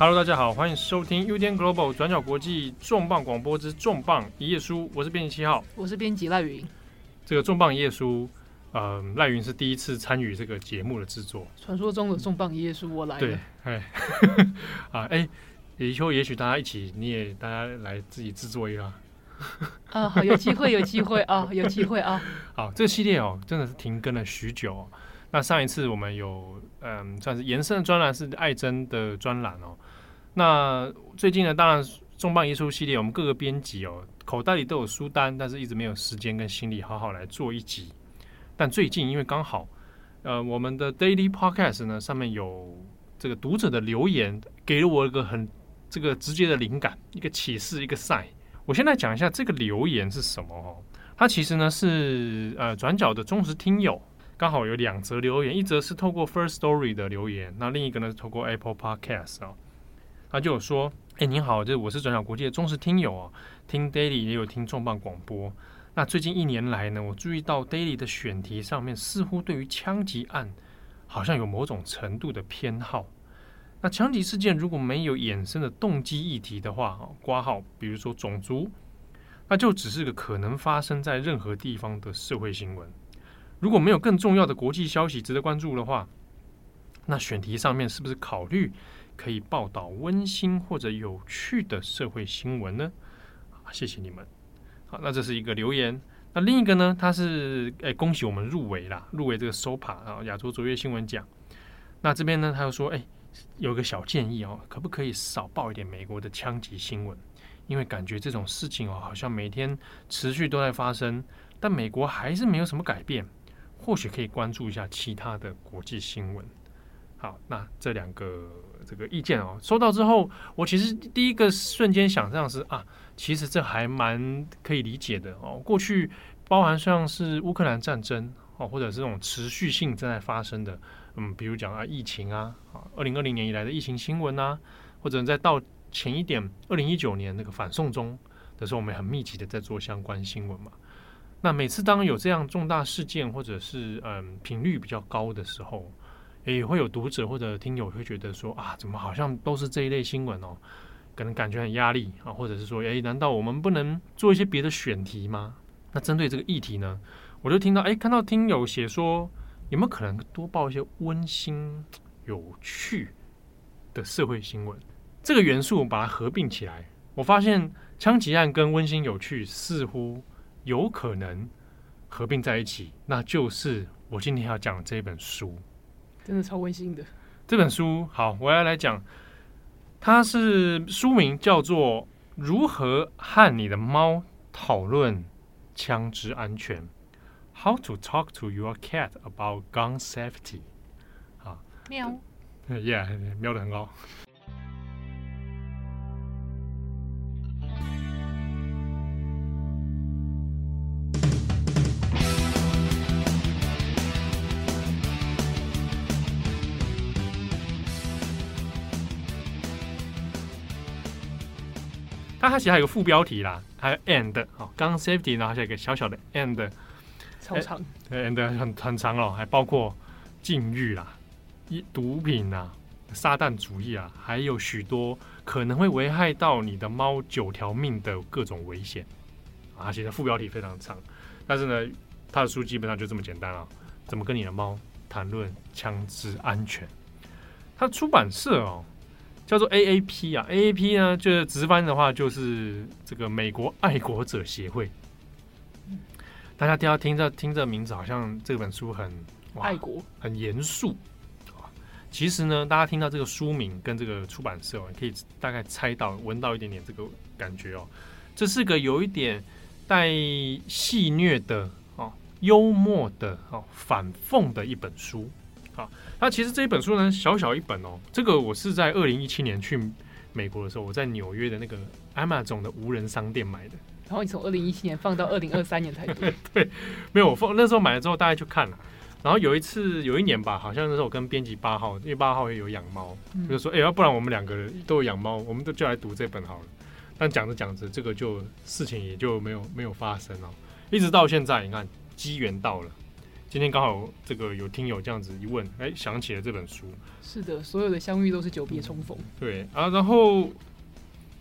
Hello，大家好，欢迎收听 UDN Global 转角国际重磅广播之重磅一页书，我是编辑七号，我是编辑赖云。这个重磅一页书，呃，赖云是第一次参与这个节目的制作。传说中的重磅一页书，我来了。对，哎，啊，哎，以后也许大家一起，你也大家来自己制作一个。啊，好，有机会，有机会啊，有机会啊。好，这个系列哦，真的是停更了许久哦。那上一次我们有，嗯，算是延伸的专栏是爱珍的专栏哦。那最近呢，当然重磅一页书系列，我们各个编辑哦，口袋里都有书单，但是一直没有时间跟心力好好来做一集。但最近因为刚好，呃，我们的 Daily Podcast 呢上面有这个读者的留言，给了我一个很这个直接的灵感，一个启示，一个 sign。我先来讲一下这个留言是什么哦。它其实呢是呃转角的忠实听友。刚好有两则留言，一则是透过 First Story 的留言，那另一个呢是透过 Apple Podcast 啊、哦，他就有说：“哎，您好，这我是转角国际的忠实听友啊，听 Daily 也有听重磅广播。那最近一年来呢，我注意到 Daily 的选题上面似乎对于枪击案好像有某种程度的偏好。那枪击事件如果没有衍生的动机议题的话，哈，括号，比如说种族，那就只是个可能发生在任何地方的社会新闻。”如果没有更重要的国际消息值得关注的话，那选题上面是不是考虑可以报道温馨或者有趣的社会新闻呢？啊，谢谢你们。好，那这是一个留言。那另一个呢？他是哎，恭喜我们入围啦，入围这个 SOPA 啊，亚洲卓越新闻奖。那这边呢，他又说，哎，有个小建议哦，可不可以少报一点美国的枪击新闻？因为感觉这种事情哦，好像每天持续都在发生，但美国还是没有什么改变。或许可以关注一下其他的国际新闻。好，那这两个这个意见哦，收到之后，我其实第一个瞬间想象是啊，其实这还蛮可以理解的哦。过去包含像是乌克兰战争哦，或者这种持续性正在发生的，嗯，比如讲啊疫情啊，啊，二零二零年以来的疫情新闻啊，或者再到前一点，二零一九年那个反送中的时候，我们很密集的在做相关新闻嘛。那每次当有这样重大事件，或者是嗯频率比较高的时候，也会有读者或者听友会觉得说啊，怎么好像都是这一类新闻哦，可能感觉很压力啊，或者是说，诶，难道我们不能做一些别的选题吗？那针对这个议题呢，我就听到，诶，看到听友写说，有没有可能多报一些温馨、有趣的社会新闻？这个元素把它合并起来，我发现枪击案跟温馨有趣似乎。有可能合并在一起，那就是我今天要讲的这本书，真的超温馨的。这本书好，我要来讲，它是书名叫做《如何和你的猫讨论枪支安全》，How to talk to your cat about gun safety。啊，喵，Yeah，喵的很高。它它其实还有个副标题啦，还有 and 好，gun safety，然后还有一个小小的 and，超长，对很很长哦，还包括禁欲啦、一毒品啊、撒旦主义啊，还有许多可能会危害到你的猫九条命的各种危险啊。其实副标题非常长，但是呢，他的书基本上就这么简单啊，怎么跟你的猫谈论枪支安全？它出版社哦。叫做 AAP 啊，AAP 呢，就是直翻的话就是这个美国爱国者协会。大家都要听着听这名字，好像这本书很爱国、很严肃啊。其实呢，大家听到这个书名跟这个出版社，可以大概猜到、闻到一点点这个感觉哦。这是个有一点带戏谑的哦、幽默的哦、反讽的一本书。啊，那其实这一本书呢，小小一本哦。这个我是在二零一七年去美国的时候，我在纽约的那个 Amazon 的无人商店买的。然后你从二零一七年放到二零二三年才对。对，没有我放那时候买了之后，大概就看了。然后有一次有一年吧，好像那时候我跟编辑八号，因为八号也有养猫，嗯、就说哎，要不然我们两个人都有养猫，我们都就来读这本好了。但讲着讲着，这个就事情也就没有没有发生了，一直到现在，你看机缘到了，今天刚好这个有听友这样子一问，哎，想起了这本书。是的，所有的相遇都是久别重逢。对啊，然后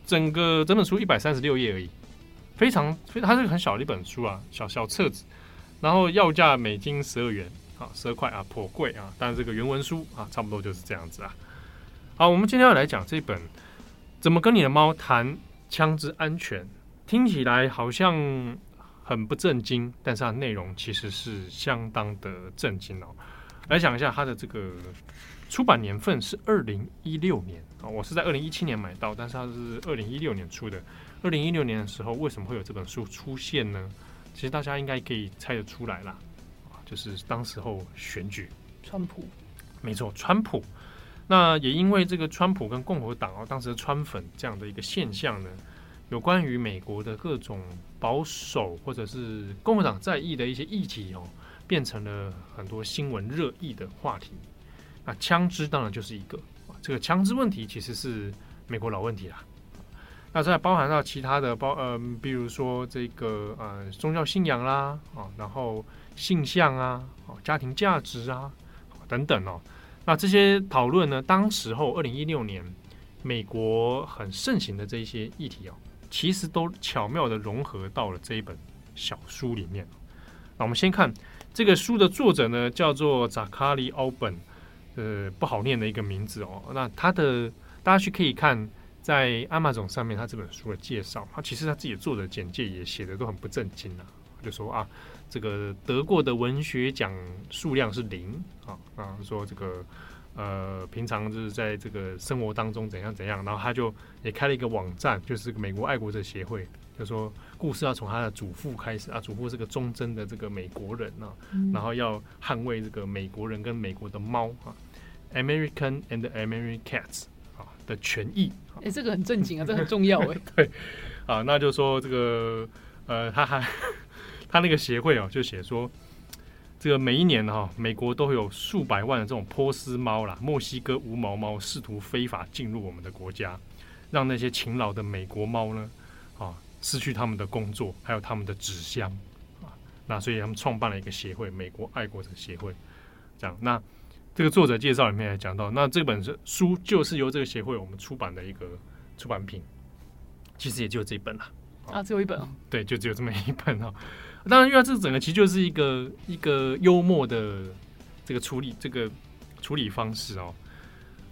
整个整本书一百三十六页而已，非常非，它是个很小的一本书啊，小小册子，然后要价美金十二元啊，十二块啊，颇贵啊，但是这个原文书啊，差不多就是这样子啊。好，我们今天要来讲这本《怎么跟你的猫谈枪支安全》，听起来好像很不正经，但是它内容其实是相当的正经哦。来讲一下它的这个出版年份是二零一六年啊，我是在二零一七年买到，但是它是二零一六年出的。二零一六年的时候，为什么会有这本书出现呢？其实大家应该可以猜得出来啦，就是当时候选举，川普，没错，川普。那也因为这个川普跟共和党哦，当时的川粉这样的一个现象呢，有关于美国的各种保守或者是共和党在意的一些议题哦，变成了很多新闻热议的话题。那枪支当然就是一个，这个枪支问题其实是美国老问题啦。那再包含到其他的包，嗯、呃，比如说这个呃宗教信仰啦，啊，然后性向啊，啊，家庭价值啊，等等哦。那这些讨论呢，当时候二零一六年美国很盛行的这一些议题哦，其实都巧妙的融合到了这一本小书里面。那我们先看这个书的作者呢，叫做扎卡里奥本，呃，不好念的一个名字哦。那他的大家去可以看在 Amazon 上面他这本书的介绍，他其实他自己做的作者简介也写的都很不正经啊，就说啊。这个得过的文学奖数量是零啊啊，说这个呃，平常就是在这个生活当中怎样怎样，然后他就也开了一个网站，就是美国爱国者协会，就说故事要从他的祖父开始啊，祖父是个忠贞的这个美国人啊，嗯、然后要捍卫这个美国人跟美国的猫啊，American and American cats 啊的权益。哎，这个很正经啊，这个很重要哎。对啊，那就说这个呃，他还。他那个协会哦，就写说，这个每一年哈，美国都会有数百万的这种波斯猫啦、墨西哥无毛猫试图非法进入我们的国家，让那些勤劳的美国猫呢，啊，失去他们的工作，还有他们的纸箱啊。那所以他们创办了一个协会——美国爱国者协会。这样，那这个作者介绍里面也讲到，那这本书就是由这个协会我们出版的一个出版品，其实也就这一本了啊，只有一本哦，对，就只有这么一本哦。当然，因为这整个其实就是一个一个幽默的这个处理这个处理方式哦。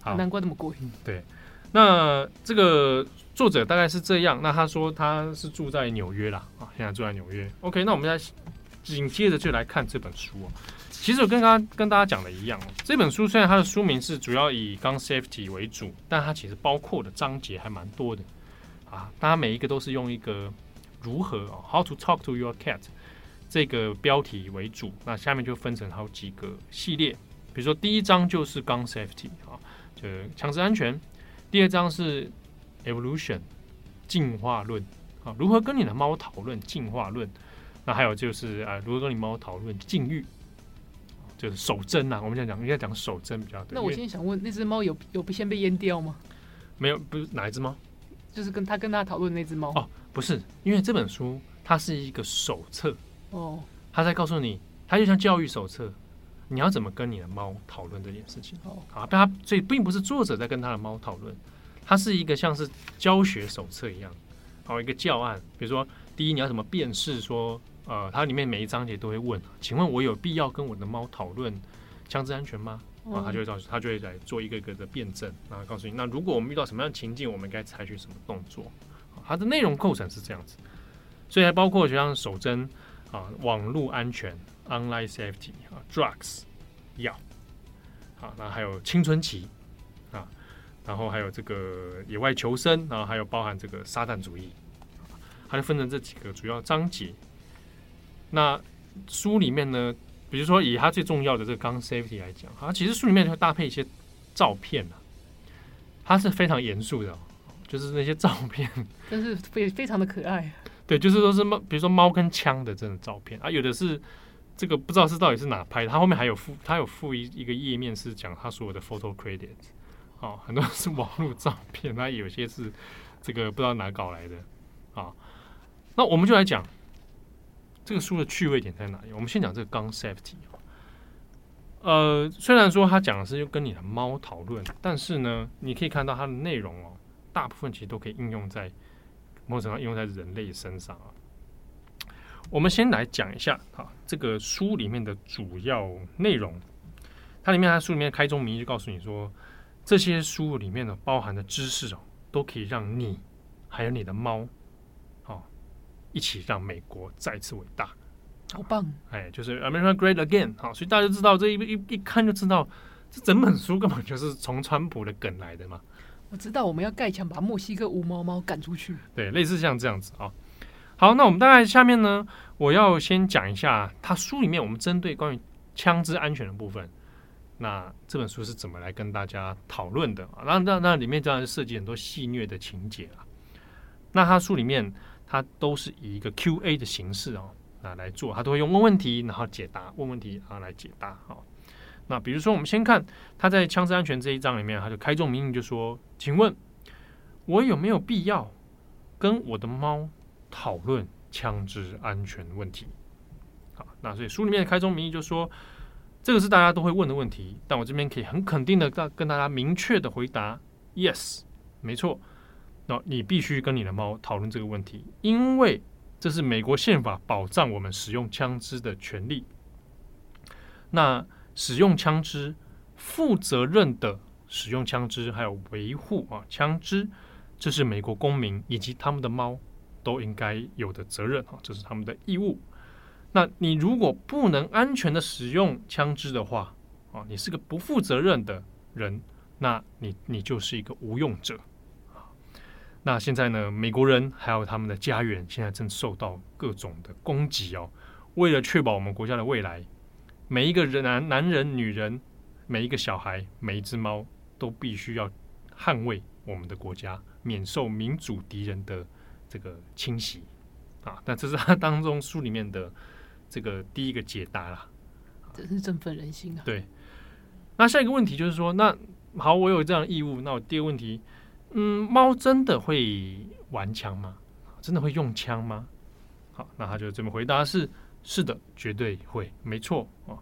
好，难怪那么贵。对，那这个作者大概是这样。那他说他是住在纽约啦，啊，现在住在纽约。OK，那我们再紧接着就来看这本书哦。其实我跟刚跟大家讲的一样，这本书虽然它的书名是主要以 gun safety 为主，但它其实包括的章节还蛮多的啊。大家每一个都是用一个如何啊，how to talk to your cat。这个标题为主，那下面就分成好几个系列。比如说，第一章就是 Gun Safety 啊，就枪支安全；第二章是 Evolution 进化论啊，如何跟你的猫讨论进化论。那还有就是啊，如何跟你猫讨论禁欲，就是手针呐。我们现在讲应该讲手针比较对。那我现在想问，那只猫有有先被阉掉吗？没有，不是哪一只猫？就是跟他跟他讨论那只猫哦，不是，因为这本书它是一个手册。哦，他在告诉你，它就像教育手册，你要怎么跟你的猫讨论这件事情。哦，啊，但他所以并不是作者在跟他的猫讨论，它是一个像是教学手册一样，好一个教案。比如说，第一你要怎么辨识说，呃，它里面每一章节都会问，请问我有必要跟我的猫讨论枪支安全吗？啊，他就会告诉，他就会来做一个一个的辩证，然后告诉你，那如果我们遇到什么样的情境，我们该采取什么动作？它的内容构成是这样子，所以还包括就像手针。啊，网络安全 （online safety） 啊，drugs 药，啊，那还有青春期啊，然后还有这个野外求生，然后还有包含这个撒旦主义，它就分成这几个主要章节。那书里面呢，比如说以它最重要的这个 gun safety 来讲，它其实书里面会搭配一些照片啊，它是非常严肃的，就是那些照片，但是非非常的可爱。对，就是说是猫，比如说猫跟枪的这种照片啊，有的是这个不知道是到底是哪拍的，它后面还有附，它有附一一个页面是讲它所有的 photo credit，哦，很多是网络照片，那有些是这个不知道哪搞来的啊。那我们就来讲这个书的趣味点在哪里？我们先讲这个 gun safety。呃，虽然说他讲的是跟你的猫讨论，但是呢，你可以看到它的内容哦，大部分其实都可以应用在某种程度上应用在人类身上啊。我们先来讲一下啊，这个书里面的主要内容。它里面，它书里面开宗明义就告诉你说，这些书里面的包含的知识哦，都可以让你还有你的猫，一起让美国再次伟大。好棒！哎，就是 America Great Again。好，所以大家知道这一一一看就知道，这整本书根本就是从川普的梗来的嘛。我知道我们要盖墙把墨西哥无毛猫赶出去。对，类似像这样子啊。好，那我们大概下面呢，我要先讲一下他书里面我们针对关于枪支安全的部分。那这本书是怎么来跟大家讨论的啊？那那那里面当然涉及很多戏谑的情节啊。那他书里面他都是以一个 Q&A 的形式哦，啊来做，他都会用问问题，然后解答，问问题啊来解答。好，那比如说我们先看他在枪支安全这一章里面，他就开宗明义就说：“请问，我有没有必要跟我的猫？”讨论枪支安全问题，好，那所以书里面的开宗明义就说，这个是大家都会问的问题，但我这边可以很肯定的跟跟大家明确的回答，yes，没错，那你必须跟你的猫讨论这个问题，因为这是美国宪法保障我们使用枪支的权利。那使用枪支、负责任的使用枪支，还有维护啊枪支，这是美国公民以及他们的猫。都应该有的责任啊，这是他们的义务。那你如果不能安全的使用枪支的话啊，你是个不负责任的人，那你你就是一个无用者。那现在呢，美国人还有他们的家园，现在正受到各种的攻击哦。为了确保我们国家的未来，每一个人男男人、女人，每一个小孩，每一只猫，都必须要捍卫我们的国家，免受民主敌人的。这个侵袭啊，那这是他当中书里面的这个第一个解答啦，真是振奋人心啊！对，那下一个问题就是说，那好，我有这样的义务，那我第二个问题，嗯，猫真的会玩枪吗？真的会用枪吗？好，那他就这么回答是：是的，绝对会，没错啊。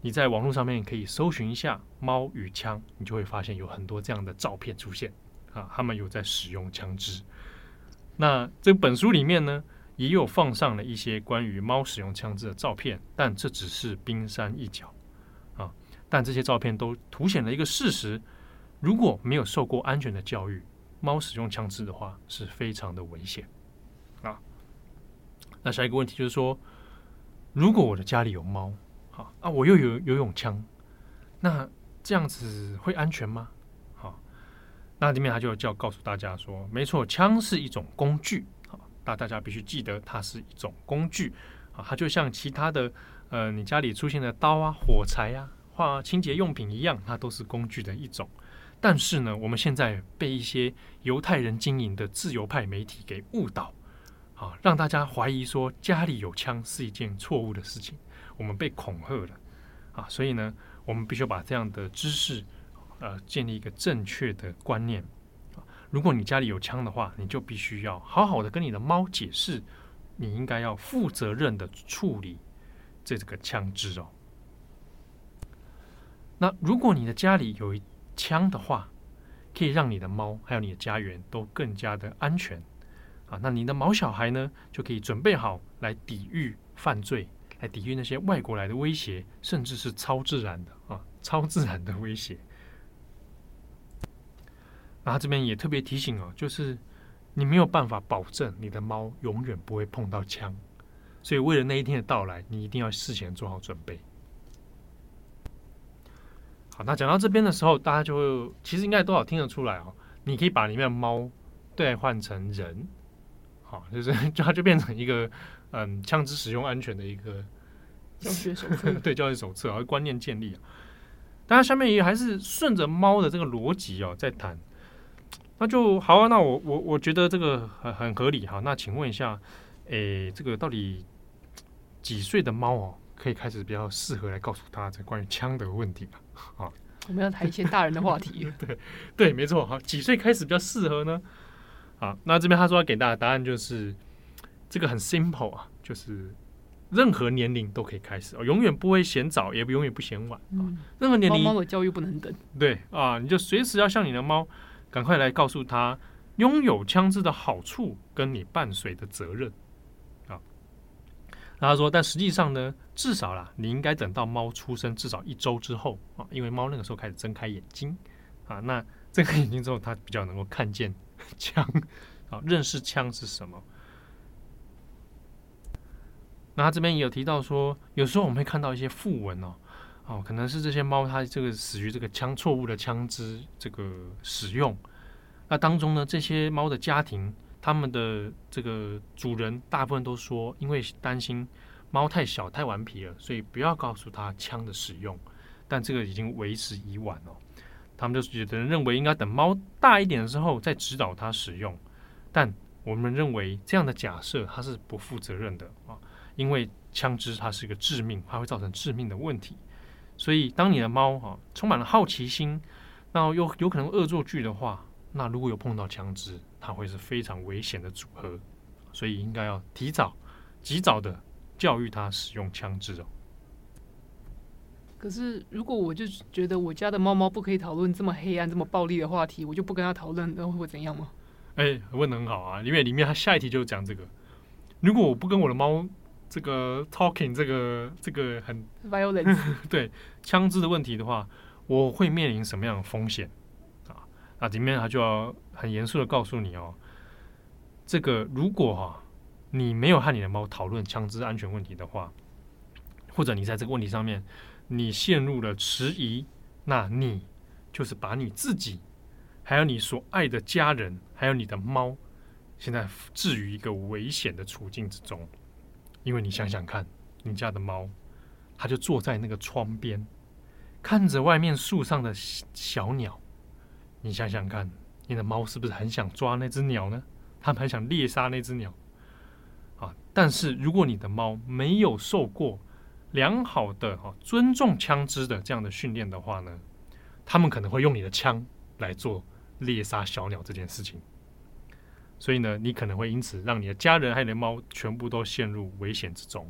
你在网络上面可以搜寻一下猫与枪，你就会发现有很多这样的照片出现啊，他们有在使用枪支。那这本书里面呢，也有放上了一些关于猫使用枪支的照片，但这只是冰山一角啊。但这些照片都凸显了一个事实：如果没有受过安全的教育，猫使用枪支的话是非常的危险啊。那下一个问题就是说，如果我的家里有猫，好啊，我又有游泳枪，那这样子会安全吗？好那里面他就叫告诉大家说，没错，枪是一种工具啊，那大家必须记得它是一种工具啊，它就像其他的呃，你家里出现的刀啊、火柴啊、化清洁用品一样，它都是工具的一种。但是呢，我们现在被一些犹太人经营的自由派媒体给误导啊，让大家怀疑说家里有枪是一件错误的事情，我们被恐吓了啊，所以呢，我们必须把这样的知识。呃，建立一个正确的观念。如果你家里有枪的话，你就必须要好好的跟你的猫解释，你应该要负责任的处理这个枪支哦。那如果你的家里有一枪的话，可以让你的猫还有你的家园都更加的安全啊。那你的毛小孩呢，就可以准备好来抵御犯罪，来抵御那些外国来的威胁，甚至是超自然的啊，超自然的威胁。那他这边也特别提醒哦，就是你没有办法保证你的猫永远不会碰到枪，所以为了那一天的到来，你一定要事前做好准备。好，那讲到这边的时候，大家就会其实应该多少听得出来哦，你可以把里面的猫兑换成人，好，就是就它就变成一个嗯枪支使用安全的一个教学手册，对，教学手册啊观念建立啊。大家下面也还是顺着猫的这个逻辑哦，在谈。那就好啊，那我我我觉得这个很很合理哈。那请问一下，诶、欸，这个到底几岁的猫哦，可以开始比较适合来告诉他这关于枪的问题啊？我们要谈一些大人的话题。对对，没错哈。几岁开始比较适合呢？好，那这边他说要给大家答案就是这个很 simple 啊，就是任何年龄都可以开始哦，永远不会嫌早，也不永远不嫌晚。嗯，任何年龄，猫猫的教育不能等。对啊，你就随时要向你的猫赶快来告诉他拥有枪支的好处跟你伴随的责任。那他说，但实际上呢，至少啦，你应该等到猫出生至少一周之后啊，因为猫那个时候开始睁开眼睛啊，那睁开眼睛之后，它比较能够看见枪啊，认识枪是什么。那他这边也有提到说，有时候我们会看到一些訃闻哦，哦，可能是这些猫它这个死于这个枪错误的枪支这个使用，那当中呢，这些猫的家庭。他们的这个主人大部分都说，因为担心猫太小太顽皮了，所以不要告诉他枪的使用。但这个已经为时已晚了。他们就是觉得认为应该等猫大一点的时候再指导它使用。但我们认为这样的假设它是不负责任的啊，因为枪支它是一个致命，它会造成致命的问题。所以当你的猫啊充满了好奇心，那又有可能恶作剧的话，那如果有碰到枪支，它会是非常危险的组合，所以应该要提早、及早的教育它使用枪支哦。可是，如果我就觉得我家的猫猫不可以讨论这么黑暗、这么暴力的话题，我就不跟他讨论，那会怎样吗？哎、欸，问的很好啊！因为里面它下一题就是讲这个。如果我不跟我的猫这个 talking 这个这个很 violence 对枪支的问题的话，我会面临什么样的风险啊？啊里面他就要。很严肃的告诉你哦，这个如果哈、你没有和你的猫讨论枪支安全问题的话，或者你在这个问题上面你陷入了迟疑，那你就是把你自己，还有你所爱的家人，还有你的猫，现在置于一个危险的处境之中。因为你想想看，你家的猫，它就坐在那个窗边，看着外面树上的小鸟，你想想看。你的猫是不是很想抓那只鸟呢？它们很想猎杀那只鸟啊！但是如果你的猫没有受过良好的啊尊重枪支的这样的训练的话呢，他们可能会用你的枪来做猎杀小鸟这件事情。所以呢，你可能会因此让你的家人还有你的猫全部都陷入危险之中。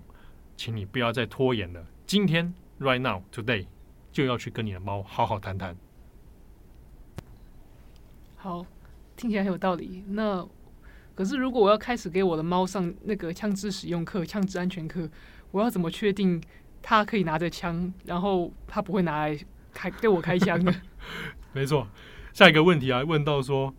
请你不要再拖延了，今天 right now today 就要去跟你的猫好好谈谈。好，听起来很有道理。那可是，如果我要开始给我的猫上那个枪支使用课、枪支安全课，我要怎么确定它可以拿着枪，然后它不会拿来开对我开枪呢？没错，下一个问题啊，问到说，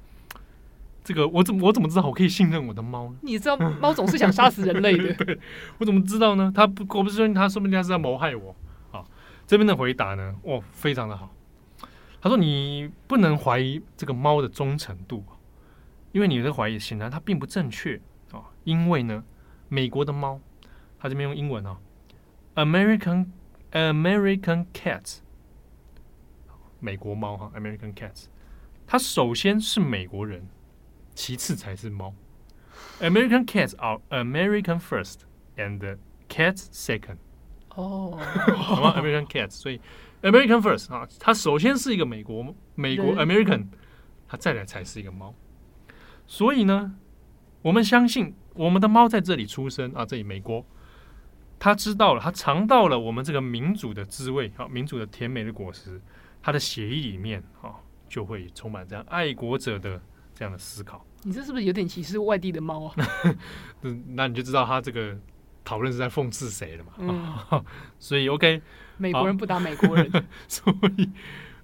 这个我怎么我怎么知道我可以信任我的猫呢？你知道猫总是想杀死人类的，对，我怎么知道呢？他不，我不是说他说不定他是在谋害我。好，这边的回答呢，哦，非常的好。他说：“你不能怀疑这个猫的忠诚度，因为你的怀疑显然它并不正确啊。因为呢，美国的猫，它这边用英文啊，American American Cats，美国猫哈，American Cats，它首先是美国人，其次才是猫。American Cats are American first and cats second。哦，American Cats，所以。” American first 啊，它首先是一个美国美国 American，它再来才是一个猫。所以呢，我们相信我们的猫在这里出生啊，这里美国，它知道了，它尝到了我们这个民主的滋味啊，民主的甜美的果实，它的血液里面啊，就会充满这样爱国者的这样的思考。你这是不是有点歧视外地的猫啊？那你就知道它这个讨论是在讽刺谁了嘛？嗯、所以 OK。美国人不打美国人，所以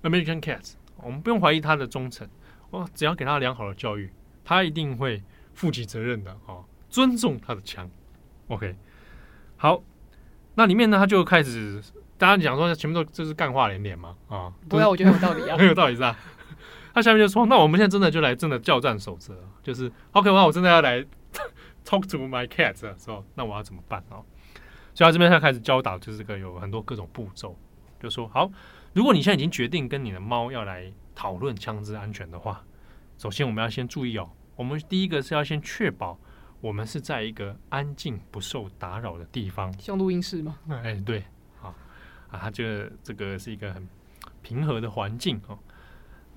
American Cats，我们不用怀疑他的忠诚，哦，只要给他良好的教育，他一定会负起责任的啊、哦，尊重他的枪。OK，好，那里面呢，他就开始，大家讲说前面都就是干话连连嘛，啊、哦，不要，我觉得很有道理啊，很 有道理是吧？他下面就说，那我们现在真的就来真的教战守则，就是 OK，那我真的要来 talk to my cat 的时候，那我要怎么办啊？哦所以他这边他开始教导，就是这个有很多各种步骤，就说好，如果你现在已经决定跟你的猫要来讨论枪支安全的话，首先我们要先注意哦，我们第一个是要先确保我们是在一个安静不受打扰的地方，像录音室吗？哎，对，好啊，它这个这个是一个很平和的环境哦。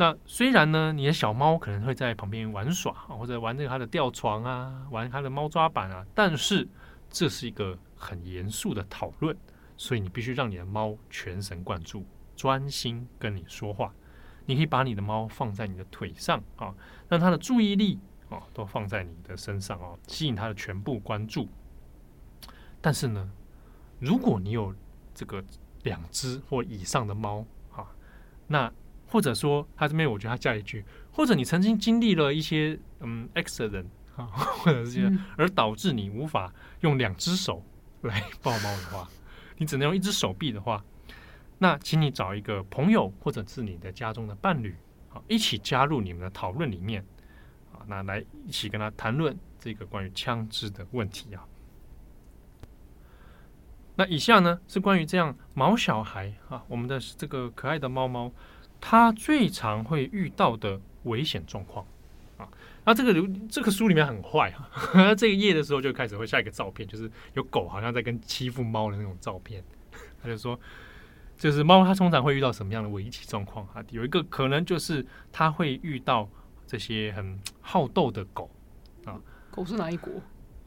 那虽然呢，你的小猫可能会在旁边玩耍，或者玩这个它的吊床啊，玩它的猫抓板啊，但是这是一个很严肃的讨论，所以你必须让你的猫全神贯注，专心跟你说话。你可以把你的猫放在你的腿上啊，让它的注意力啊都放在你的身上啊，吸引它的全部关注。但是呢，如果你有这个两只或以上的猫啊，那或者说他这边我觉得他加一句，或者你曾经经历了一些嗯 accident 啊，或者是这些而导致你无法用两只手来抱猫的话，你只能用一只手臂的话。那请你找一个朋友，或者是你的家中的伴侣，啊，一起加入你们的讨论里面，啊，那来一起跟他谈论这个关于枪支的问题啊。那以下呢是关于这样毛小孩啊，我们的这个可爱的猫猫，它最常会遇到的危险状况啊。那这个这个书里面很坏啊，这个页的时候就开始会下一个照片，就是有狗好像在跟欺负猫的那种照片，他就说。就是猫，它通常会遇到什么样的危机状况啊？有一个可能就是它会遇到这些很 好斗的狗啊。狗是哪一国？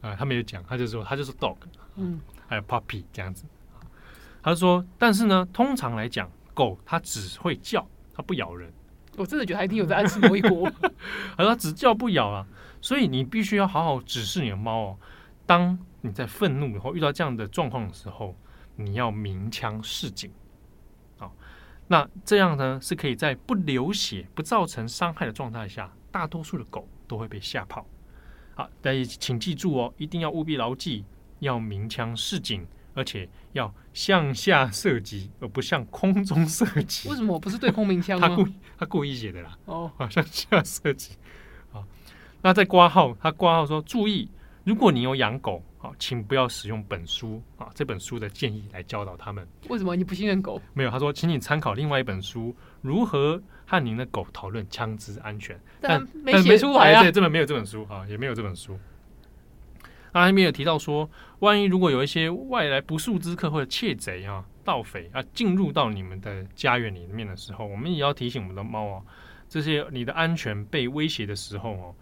啊，他没有讲，他就说他就是 dog，嗯，还有 puppy 这样子。他说，但是呢，通常来讲，狗它只会叫，它不咬人。我真的觉得它一定有在暗示某一国。他说只叫不咬啊，所以你必须要好好指示你的猫哦。当你在愤怒或遇到这样的状况的时候，你要鸣枪示警。好那这样呢，是可以在不流血、不造成伤害的状态下，大多数的狗都会被吓跑。好，大家请记住哦，一定要务必牢记，要鸣枪示警，而且要向下射击，而不向空中射击。为什么我不是对空鸣枪？他故意他故意写的啦。哦，好，向下射击。好，那在挂号，他挂号说注意。如果你有养狗，好，请不要使用本书啊，这本书的建议来教导他们。为什么你不信任狗？没有，他说，请你参考另外一本书《如何和您的狗讨论枪支安全》，但没写出来啊。对，这本没有这本书啊，也没有这本书。那还没有提到说，万一如果有一些外来不速之客或者窃贼啊、盗匪啊进入到你们的家园里面的时候，我们也要提醒我们的猫啊，这些你的安全被威胁的时候哦。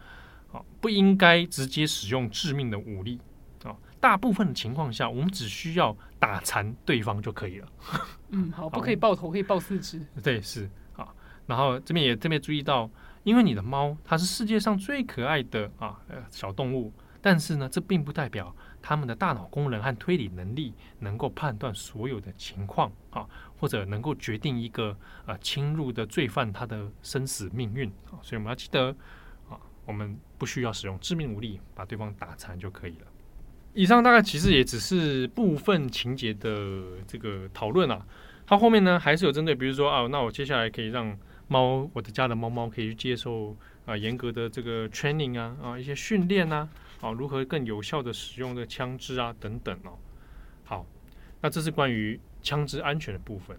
啊，不应该直接使用致命的武力啊！大部分的情况下，我们只需要打残对方就可以了。嗯，好，不可以爆头，可以爆四肢。对，是啊。然后这边也特别注意到，因为你的猫它是世界上最可爱的啊小动物，但是呢，这并不代表他们的大脑功能和推理能力能够判断所有的情况啊，或者能够决定一个啊侵入的罪犯他的生死命运啊。所以我们要记得啊。我们不需要使用致命武力把对方打残就可以了。以上大概其实也只是部分情节的这个讨论啊。它后面呢还是有针对，比如说啊，那我接下来可以让猫，我的家的猫猫可以去接受啊严格的这个 training 啊啊一些训练啊啊如何更有效的使用的枪支啊等等哦。好，那这是关于枪支安全的部分。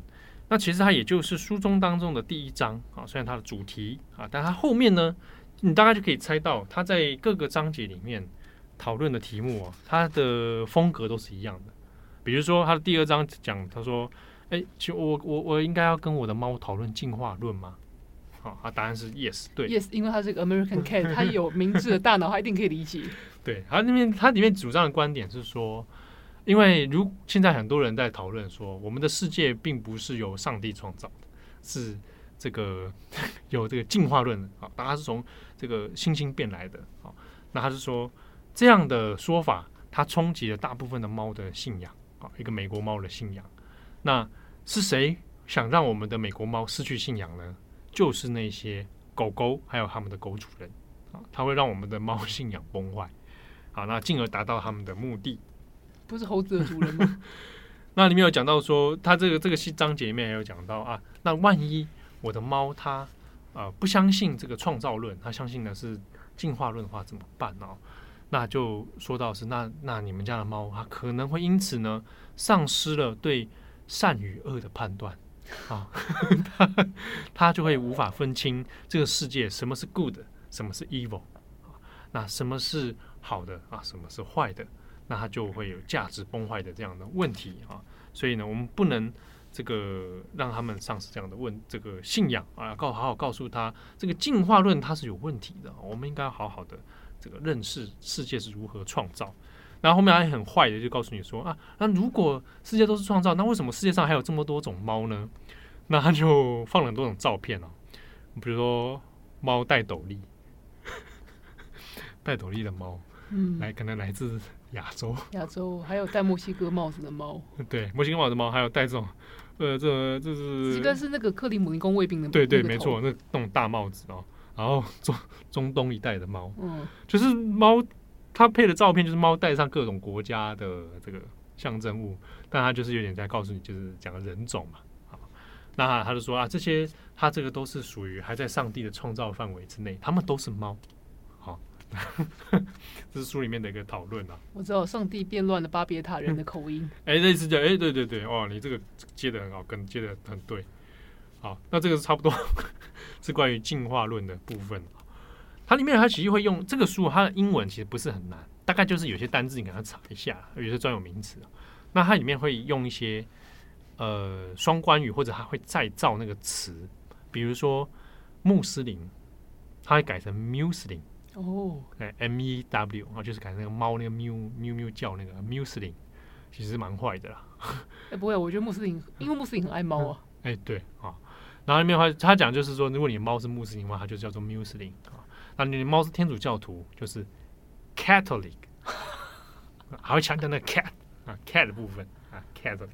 那其实它也就是书中当中的第一章啊，虽然它的主题啊，但它后面呢。你大概就可以猜到，它在各个章节里面讨论的题目啊，它的风格都是一样的。比如说，它的第二章讲，他说：“哎，其实我我我应该要跟我的猫讨论进化论吗？”好，他答案是 yes，对，yes，因为他是个 American cat，他有明智的大脑，他一定可以理解。对，他那边他里面主张的观点是说，因为如现在很多人在讨论说，我们的世界并不是由上帝创造的，是。这个 有这个进化论啊，大家是从这个星星变来的啊。那他是说这样的说法，它冲击了大部分的猫的信仰啊，一个美国猫的信仰。那是谁想让我们的美国猫失去信仰呢？就是那些狗狗还有他们的狗主人啊，它会让我们的猫 信仰崩坏，好，那进而达到他们的目的。不是猴子的主人吗？那里面有讲到说，他这个这个章章节里面也有讲到啊，那万一。我的猫它呃不相信这个创造论，它相信的是进化论的话怎么办呢？那就说到是那那你们家的猫它可能会因此呢丧失了对善与恶的判断啊，他他就会无法分清这个世界什么是 good，什么是 evil，那什么是好的啊，什么是坏的，那它就会有价值崩坏的这样的问题啊。所以呢，我们不能这个让他们丧失这样的问这个信仰啊，告好好告诉他，这个进化论它是有问题的，我们应该好好的这个认识世界是如何创造。然后后面还很坏的就告诉你说啊，那如果世界都是创造，那为什么世界上还有这么多种猫呢？那他就放了很多种照片哦，比如说猫戴斗笠，戴斗笠的猫，嗯，来可能来自亚洲，亚洲还有戴墨西哥帽子的猫，对，墨西哥帽子的猫，还有戴这种。呃，这这是应该是那个克里姆林宫卫兵的，对对，没错，那那种大帽子哦。然后中中东一带的猫，嗯，就是猫，它配的照片就是猫戴上各种国家的这个象征物，但它就是有点在告诉你，就是讲人种嘛。好，那他就说啊，这些他这个都是属于还在上帝的创造范围之内，他们都是猫。好 这是书里面的一个讨论啊。我知道上帝变乱了巴别塔人的口音。哎、嗯，类似这，哎，对对对，哦，你这个接的很好，跟接的很对。好，那这个是差不多 是关于进化论的部分。它里面它其实会用这个书，它的英文其实不是很难，大概就是有些单字你给它查一下，有些专有名词。那它里面会用一些呃双关语，或者他会再造那个词，比如说穆斯林，他会改成 Muslim。哦，哎，M E W，啊就是改成那个猫那个喵喵喵叫那个 Muslim，其实蛮坏的啦。哎，不会，我觉得穆斯林，因为穆斯林很爱猫啊。哎、嗯，对啊，然后里面的话，他讲就是说，如果你的猫是穆斯林的话，它就叫做 Muslim 啊。那你的猫是天主教徒，就是 Catholic，还会强调那个 cat 啊，cat 的部分啊，Catholic。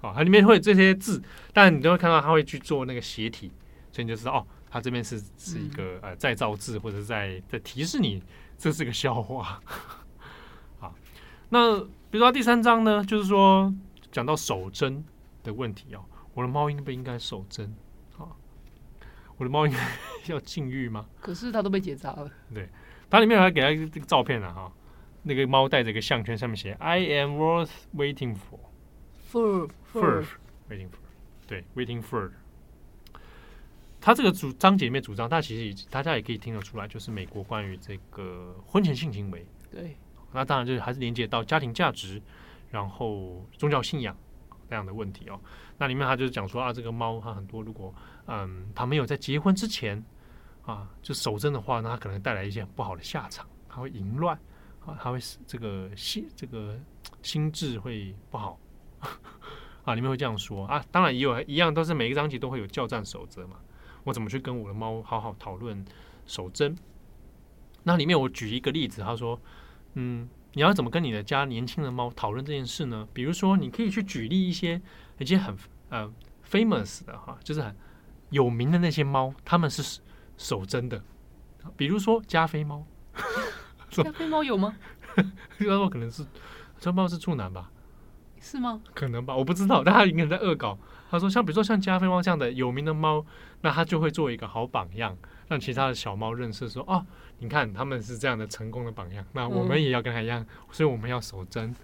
哦，它里面会有这些字，但你都会看到它会去做那个斜体，所以你就知道哦。它这边是是一个呃再造字，或者在在提示你这是个笑话。啊，那比如说第三章呢，就是说讲到守贞的问题哦，我的猫应不应该守贞？啊，我的猫应该 要禁欲吗？可是它都被结扎了。对，它里面还给它一个照片呢，哈，那个猫戴着一个项圈，上面写 “I am worth waiting for”。For for waiting for，对，waiting for。他这个主章节里面主张，他其实大家也可以听得出来，就是美国关于这个婚前性行为，对，那当然就是还是连接到家庭价值，然后宗教信仰这样的问题哦。那里面他就是讲说啊，这个猫它很多，如果嗯，它没有在结婚之前啊就守贞的话，那它可能带来一些不好的下场，它会淫乱啊，它会这个心这个心智会不好 啊，里面会这样说啊。当然也有一样，都是每个章节都会有教战守则嘛。我怎么去跟我的猫好好讨论守贞？那里面我举一个例子，他说：“嗯，你要怎么跟你的家年轻的猫讨论这件事呢？比如说，你可以去举例一些一些很呃 famous 的哈，就是很有名的那些猫，他们是守贞的。比如说加菲猫，加菲猫有吗？加菲猫可能是加菲猫是处男吧？是吗？可能吧，我不知道，但他应该在恶搞。”他说：“像比如说像加菲猫这样的有名的猫，那他就会做一个好榜样，让其他的小猫认识说，哦，你看他们是这样的成功的榜样，那我们也要跟他一样，所以我们要守贞。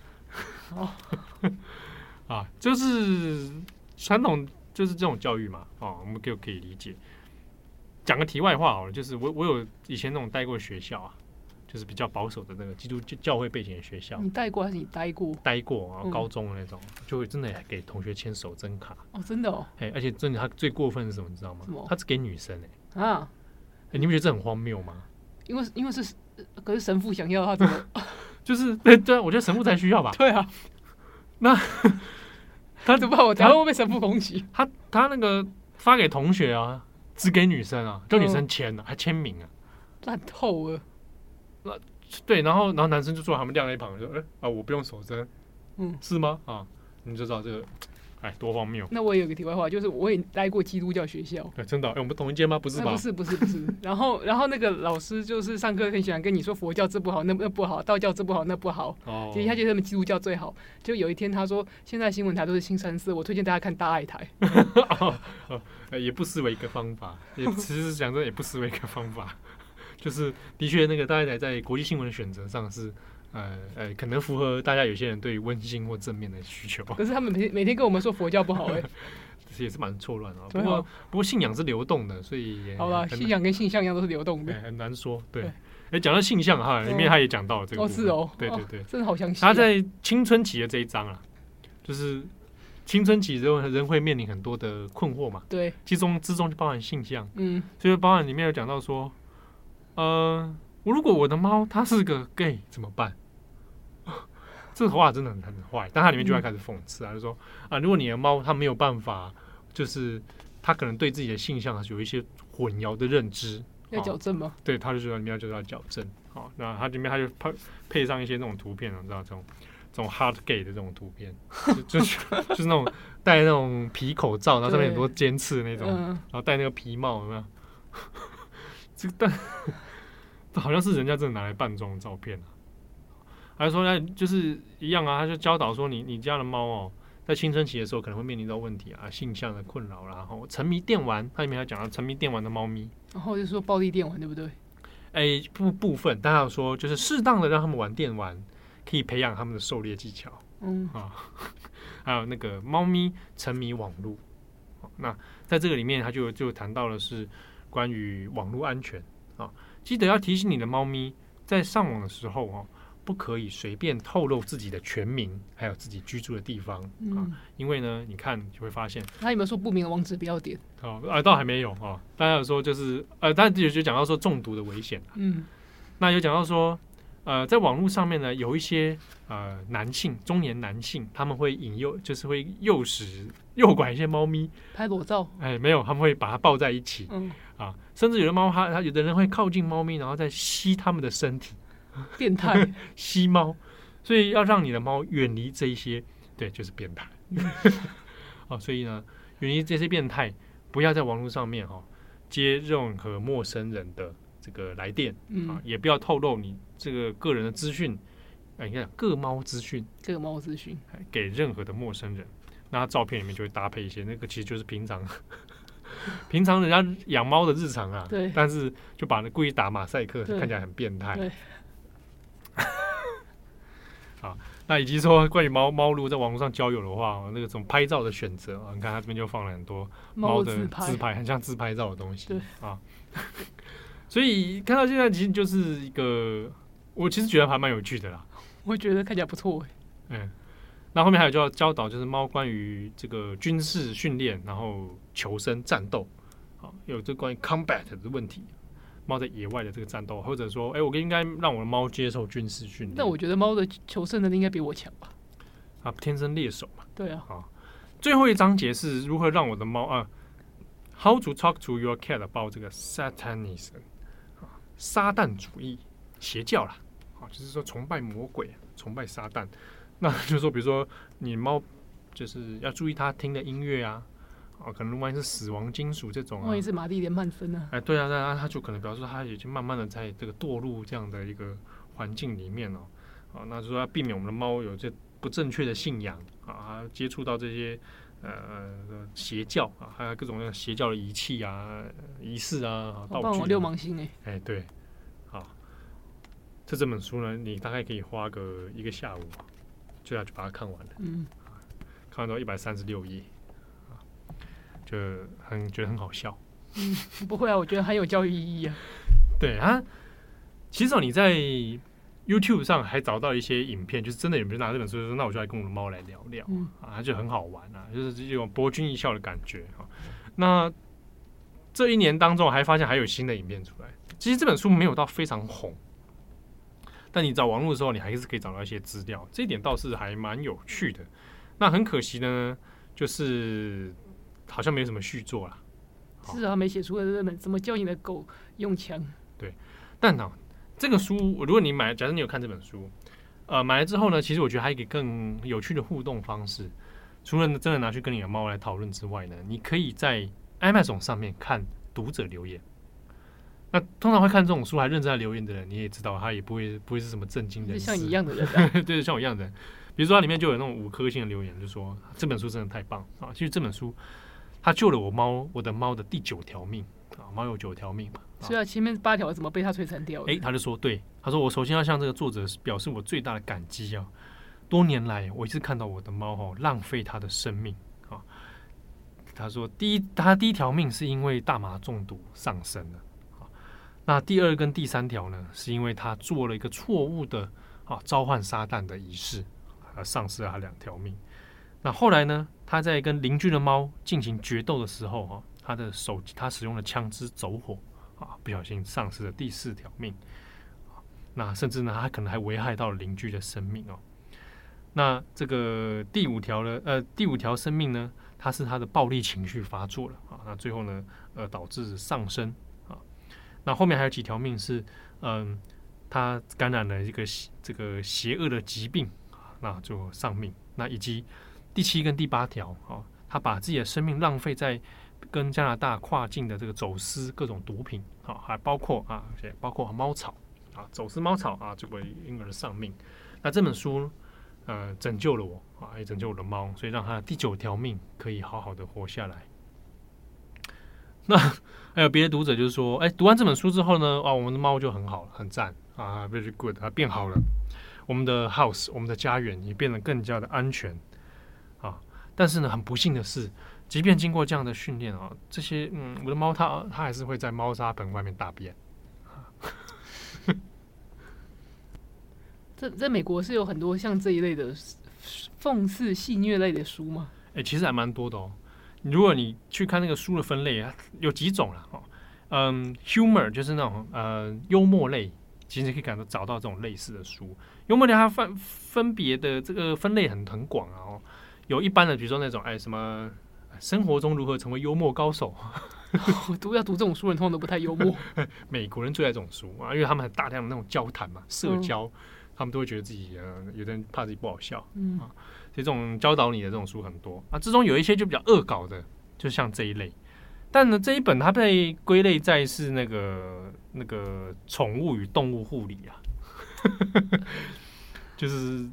哦，啊，就是传统就是这种教育嘛，哦，我们就可以理解。讲个题外话好了，就是我我有以前那种待过学校啊。”就是比较保守的那个基督教教会背景的学校，你带过还是你待过？待过啊，高中的那种，嗯、就会真的给同学签手真卡哦，真的哦，哎，而且真的他最过分是什么，你知道吗？他只给女生哎啊，你不觉得这很荒谬吗？因为因为是，可是神父想要他怎么？就是对对啊，我觉得神父才需要吧？对啊，那 他怎么办？我才会被神父攻击。他他那个发给同学啊，只给女生啊，叫女生签啊，还签名啊，烂透了。那对，然后然后男生就坐他们晾在一旁，说：“哎啊，我不用手针，嗯，是吗？啊，你就知道这个，哎，多荒谬。”那我也有个题外话，就是我也待过基督教学校。对，真的，哎，我们同一间吗？不是吧？不是，不是，不是。然后，然后那个老师就是上课很喜欢跟你说佛教这不好，那那不好；道教这不好，那不好。哦。其实他觉得他们基督教最好。就有一天他说：“现在新闻台都是新三色，我推荐大家看大爱台。哦”哦，也不失为一个方法。也 其实讲真，也不失为一个方法。就是的确，那个大家在国际新闻的选择上是，呃呃，可能符合大家有些人对温馨或正面的需求。可是他们每天每天跟我们说佛教不好，哎，也是蛮错乱的。不过不过信仰是流动的，所以好吧，信仰跟性向一样都是流动的，很难说。对，哎，讲到性向哈，里面他也讲到了这个。哦，是哦，对对对，真的好详细。他在青春期的这一章啊，就是青春期之后人会面临很多的困惑嘛，对，其中之中就包含性向，嗯，所以包含里面有讲到说，呃，我如果我的猫它是个 gay 怎么办？这个话真的很很坏，但它里面就会开始讽刺啊，嗯、就说啊，如果你的猫它没有办法，就是它可能对自己的性向有一些混淆的认知，要矫正吗？哦、对，它就说里面就是要矫正，好、哦，那它里面它就配配上一些那种图片，你知道这种。这种 hard gay 的这种图片，就就是就是那种戴那种皮口罩，然后上面很多尖刺的那种，嗯、然后戴那个皮帽，有没有？这个 但好像是人家真的拿来扮装的照片啊。还是说，呢就是一样啊？他就教导说你，你你家的猫哦，在青春期的时候可能会面临到问题啊，性向的困扰，然后沉迷电玩。它里面还讲到沉迷电玩的猫咪，然后就说暴力电玩，对不对？哎，部部分，但他说就是适当的让他们玩电玩。可以培养他们的狩猎技巧，嗯啊，还有那个猫咪沉迷网络，那在这个里面，他就就谈到了是关于网络安全啊，记得要提醒你的猫咪在上网的时候哦，不可以随便透露自己的全名，还有自己居住的地方啊，因为呢，你看就会发现，他有没有说不明的网址不要点？哦，啊，倒还没有啊，大家有说就是呃，但有就讲到说中毒的危险，嗯，那有讲到说。呃，在网络上面呢，有一些呃男性，中年男性，他们会引诱，就是会诱使、诱拐一些猫咪拍裸照。哎，没有，他们会把它抱在一起。嗯啊，甚至有的猫，它它有的人会靠近猫咪，然后再吸它们的身体，变态 吸猫。所以要让你的猫远离这一些，对，就是变态。哦，所以呢，远离这些变态，不要在网络上面哈、哦、接任何陌生人的。这个来电，嗯、啊，也不要透露你这个个人的资讯，哎、啊，你看个猫资讯，个猫资讯，给任何的陌生人，那照片里面就会搭配一些，那个其实就是平常，平常人家养猫的日常啊，对，但是就把那故意打马赛克，看起来很变态，对，好，那以及说关于猫猫如果在网络上交友的话，那个种拍照的选择啊，你看他这边就放了很多猫的自拍，很像自拍照的东西，对啊。所以看到现在，其实就是一个，我其实觉得还蛮有趣的啦。我觉得看起来不错。嗯，那后面还有就要教导，就是猫关于这个军事训练，然后求生战斗，好，有这关于 combat 的问题，猫在野外的这个战斗，或者说，哎、欸，我应该让我的猫接受军事训练。那我觉得猫的求生能力应该比我强吧？啊，天生猎手嘛。对啊。好，最后一章节是如何让我的猫啊，How to talk to your cat about 这个 Satanism。撒旦主义邪教啦，啊，就是说崇拜魔鬼、崇拜撒旦。那就是说，比如说你猫就是要注意它听的音乐啊，啊，可能万一是死亡金属这种啊，万一是马蒂莲曼森啊，哎，对啊，那它就可能表示它已经慢慢的在这个堕入这样的一个环境里面了，啊，那就说要避免我们的猫有这不正确的信仰啊，接触到这些呃邪教啊，还有各种邪教的仪器啊、仪式啊、道具啊，六芒星哎，哎，对。这这本书呢，你大概可以花个一个下午，就要去把它看完了。嗯，看完到一百三十六页，就很觉得很好笑。嗯，不会啊，我觉得很有教育意义啊。对啊，其实你在 YouTube 上还找到一些影片，就是真的有人拿这本书说，那我就来跟我的猫来聊聊。嗯啊，就很好玩啊，就是这种博君一笑的感觉啊。那这一年当中，还发现还有新的影片出来。其实这本书没有到非常红。但你找网络的时候，你还是可以找到一些资料，这一点倒是还蛮有趣的。那很可惜呢，就是好像没有什么续作了。是啊，没写出来这本怎么教你的狗用枪？对，但呢、啊，这个书如果你买，假设你有看这本书，呃，买了之后呢，其实我觉得还有一个更有趣的互动方式，除了真的拿去跟你的猫来讨论之外呢，你可以在 Amazon 上面看读者留言。那通常会看这种书还认真在留言的人，你也知道，他也不会不会是什么正经人，像你一样的人、啊，对，像我一样的人。比如说，它里面就有那种五颗星的留言，就说这本书真的太棒啊！其实这本书它救了我猫，我的猫的第九条命啊，猫有九条命嘛。所以啊，前面八条怎么被他摧残掉？哎，他就说，对，他说我首先要向这个作者表示我最大的感激啊！多年来，我一直看到我的猫哈浪费它的生命啊。他说，第一，他第一条命是因为大麻中毒丧生了。那第二跟第三条呢，是因为他做了一个错误的啊召唤撒旦的仪式，而丧失了他两条命。那后来呢，他在跟邻居的猫进行决斗的时候，哈，他的手他使用的枪支走火，啊，不小心丧失了第四条命，那甚至呢，他可能还危害到了邻居的生命哦。那这个第五条呢呃第五条生命呢，它是他的暴力情绪发作了啊，那最后呢，呃导致丧生啊。那后面还有几条命是嗯，他感染了一个这个邪恶的疾病啊，那就丧命。那以及第七跟第八条啊，他把自己的生命浪费在跟加拿大跨境的这个走私各种毒品啊，还包括啊，包括猫草啊，走私猫草啊，就会因而丧命。那这本书。呃，拯救了我啊，也拯救我的猫，所以让它第九条命可以好好的活下来。那 还有别的读者就是说，哎，读完这本书之后呢，啊，我们的猫就很好了，很赞啊，very good，它变好了。我们的 house，我们的家园也变得更加的安全。但是呢，很不幸的是，即便经过这样的训练啊，这些嗯，我的猫它它还是会在猫砂盆外面大便。在 在美国是有很多像这一类的讽刺戏虐类的书吗？哎、欸，其实还蛮多的哦。如果你去看那个书的分类啊，有几种了哦。嗯，humor 就是那种呃幽默类，其实可以感到找到这种类似的书。幽默类它分分别的这个分类很很广啊哦。有一般的，比如说那种哎什么生活中如何成为幽默高手，读要读这种书人通常都不太幽默。美国人最爱这种书啊，因为他们很大量的那种交谈嘛，社交。嗯他们都会觉得自己呃，有的人怕自己不好笑，嗯啊，所以这种教导你的这种书很多啊。之中有一些就比较恶搞的，就像这一类。但呢，这一本它被归类在是那个那个宠物与动物护理啊，就是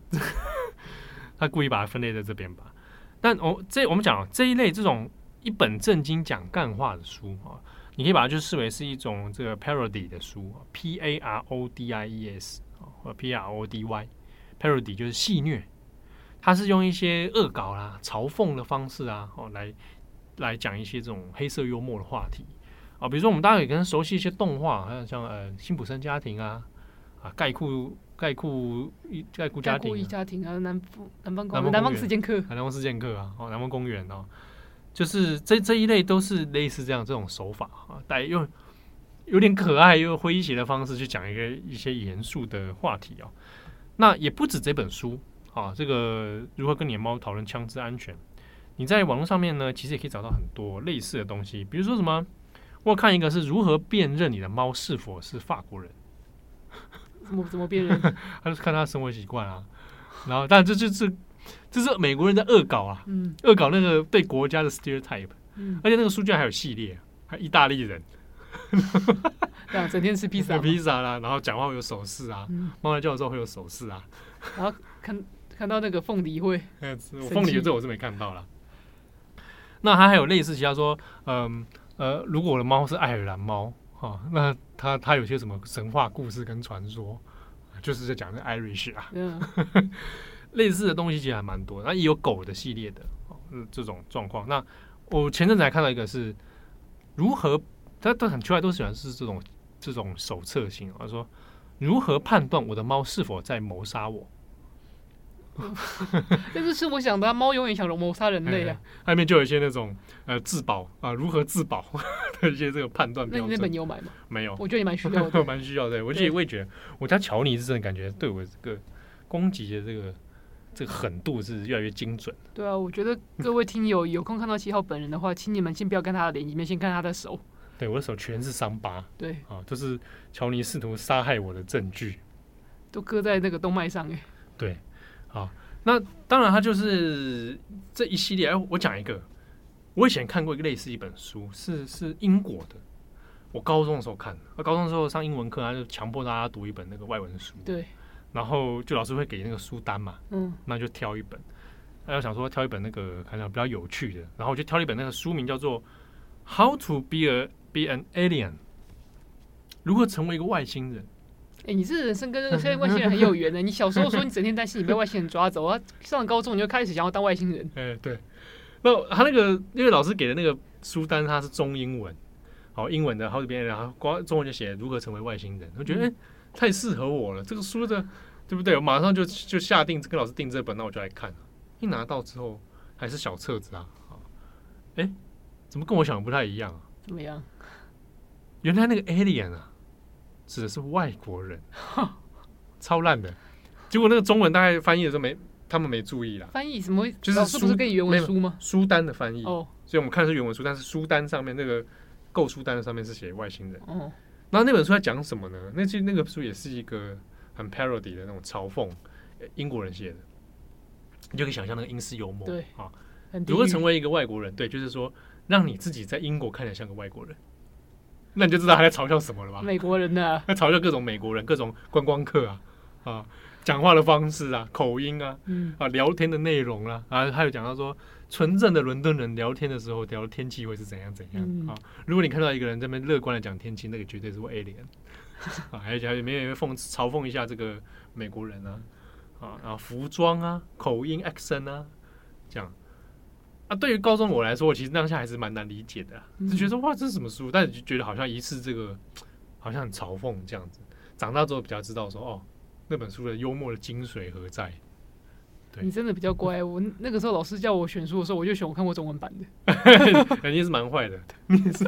他故意把它分类在这边吧。但我这我们讲这一类这种一本正经讲干话的书啊，你可以把它就视为是一种这个 parody 的书，P A R O D I E S。或 P R O D Y，parody 就是戏谑，它是用一些恶搞啦、嘲讽的方式啊，哦，来来讲一些这种黑色幽默的话题啊，比如说我们大家也可能熟悉一些动画，还有像呃辛普森家庭啊，啊盖库盖库一概括家庭、一家庭啊，南方南方公南方四剑客，南方四剑客啊，哦，南方公园哦，就是这这一类都是类似这样这种手法啊，带用。有点可爱又诙谐的方式去讲一个一些严肃的话题哦。那也不止这本书啊，这个如何跟你的猫讨论枪支安全，你在网络上面呢，其实也可以找到很多类似的东西。比如说什么，我看一个是如何辨认你的猫是否是法国人。怎么怎么辨认？他就是看他生活习惯啊。然后，但这就是这是美国人的恶搞啊，恶搞那个对国家的 stereotype。而且那个书居然还有系列，还意大利人。这样整天吃披萨，披萨啦，然后讲话会有手势啊，猫来叫的时候会有手势啊，然后看看到那个凤梨会，凤梨这我是没看到啦。那他还有类似其他说，嗯呃，如果我的猫是爱尔兰猫哈，那他他有些什么神话故事跟传说，就是在讲这 Irish 啊，类似的东西其实还蛮多，那也有狗的系列的，哦这种状况。那我前阵子还看到一个是如何。他都很奇怪，都喜欢是这种这种手册型。他说：“如何判断我的猫是否在谋杀我？” 这是是我想的，猫永远想谋杀人类啊。外面就有一些那种呃自保啊、呃，如何自保 的一些这个判断标准。那你那本你有买吗？没有，我觉得你蛮需要的，蛮需要的。我自己会觉得，我家乔尼是真的感觉对我这个攻击的这个这个狠度是越来越精准。对啊，我觉得各位听友有空看到七号本人的话，请你们先不要看他的脸，你们先看他的手。对，我的手全是伤疤，对啊，就是乔尼试图杀害我的证据，都搁在那个动脉上哎。对，好，那当然，他就是这一系列。哎，我讲一个，我以前看过一个类似一本书，是是英国的。我高中的时候看，我高中的时候上英文课，他就强迫大家读一本那个外文书。对，然后就老师会给那个书单嘛，嗯，那就挑一本。他要想说挑一本那个看起来比较有趣的，然后我就挑了一本那个书名叫做《How to Be a》。Be an alien，如何成为一个外星人？哎、欸，你这人生跟这个现在外星人很有缘的。你小时候说你整天担心你被外星人抓走啊，上了高中你就开始想要当外星人。哎、欸，对。那他那个因为老师给的那个书单，它是中英文，好，英文的好几遍，然后光中文就写如何成为外星人。我觉得、欸、太适合我了，这个书的对不对？我马上就就下定跟老师订这本，那我就来看。一拿到之后，还是小册子啊？哎、欸，怎么跟我想的不太一样啊？怎么样？原来那个 alien 啊，指的是外国人，超烂的。结果那个中文大概翻译的时候没，他们没注意啦。翻译什么？就是书不是跟原文书吗？书单的翻译哦，所以我们看的是原文书，但是书单上面那个购书单的上面是写外星人。哦，然后那本书在讲什么呢？那其实那个书也是一个很 parody 的那种嘲讽，英国人写的，你就可以想象那个英式幽默。对啊，如何成为一个外国人？对，就是说让你自己在英国看起来像个外国人。那你就知道他在嘲笑什么了吧？美国人呢？他嘲笑各种美国人，各种观光客啊，啊，讲话的方式啊，口音啊，嗯、啊，聊天的内容啊，啊，还有讲到说，纯正的伦敦人聊天的时候聊天气会是怎样怎样、嗯、啊？如果你看到一个人在那边乐观的讲天气，那个绝对是 alien 啊！而且还有没有讽刺嘲讽一下这个美国人啊？啊，然后服装啊，口音 accent 啊，这样。啊，对于高中我来说，我其实当下还是蛮难理解的、啊，就觉得哇，这是什么书？但是就觉得好像疑似这个，好像很嘲讽这样子。长大之后比较知道说，哦，那本书的幽默的精髓何在？对，你真的比较乖。我那个时候老师叫我选书的时候，我就选我看过中文版的。肯定是蛮坏的，你也是，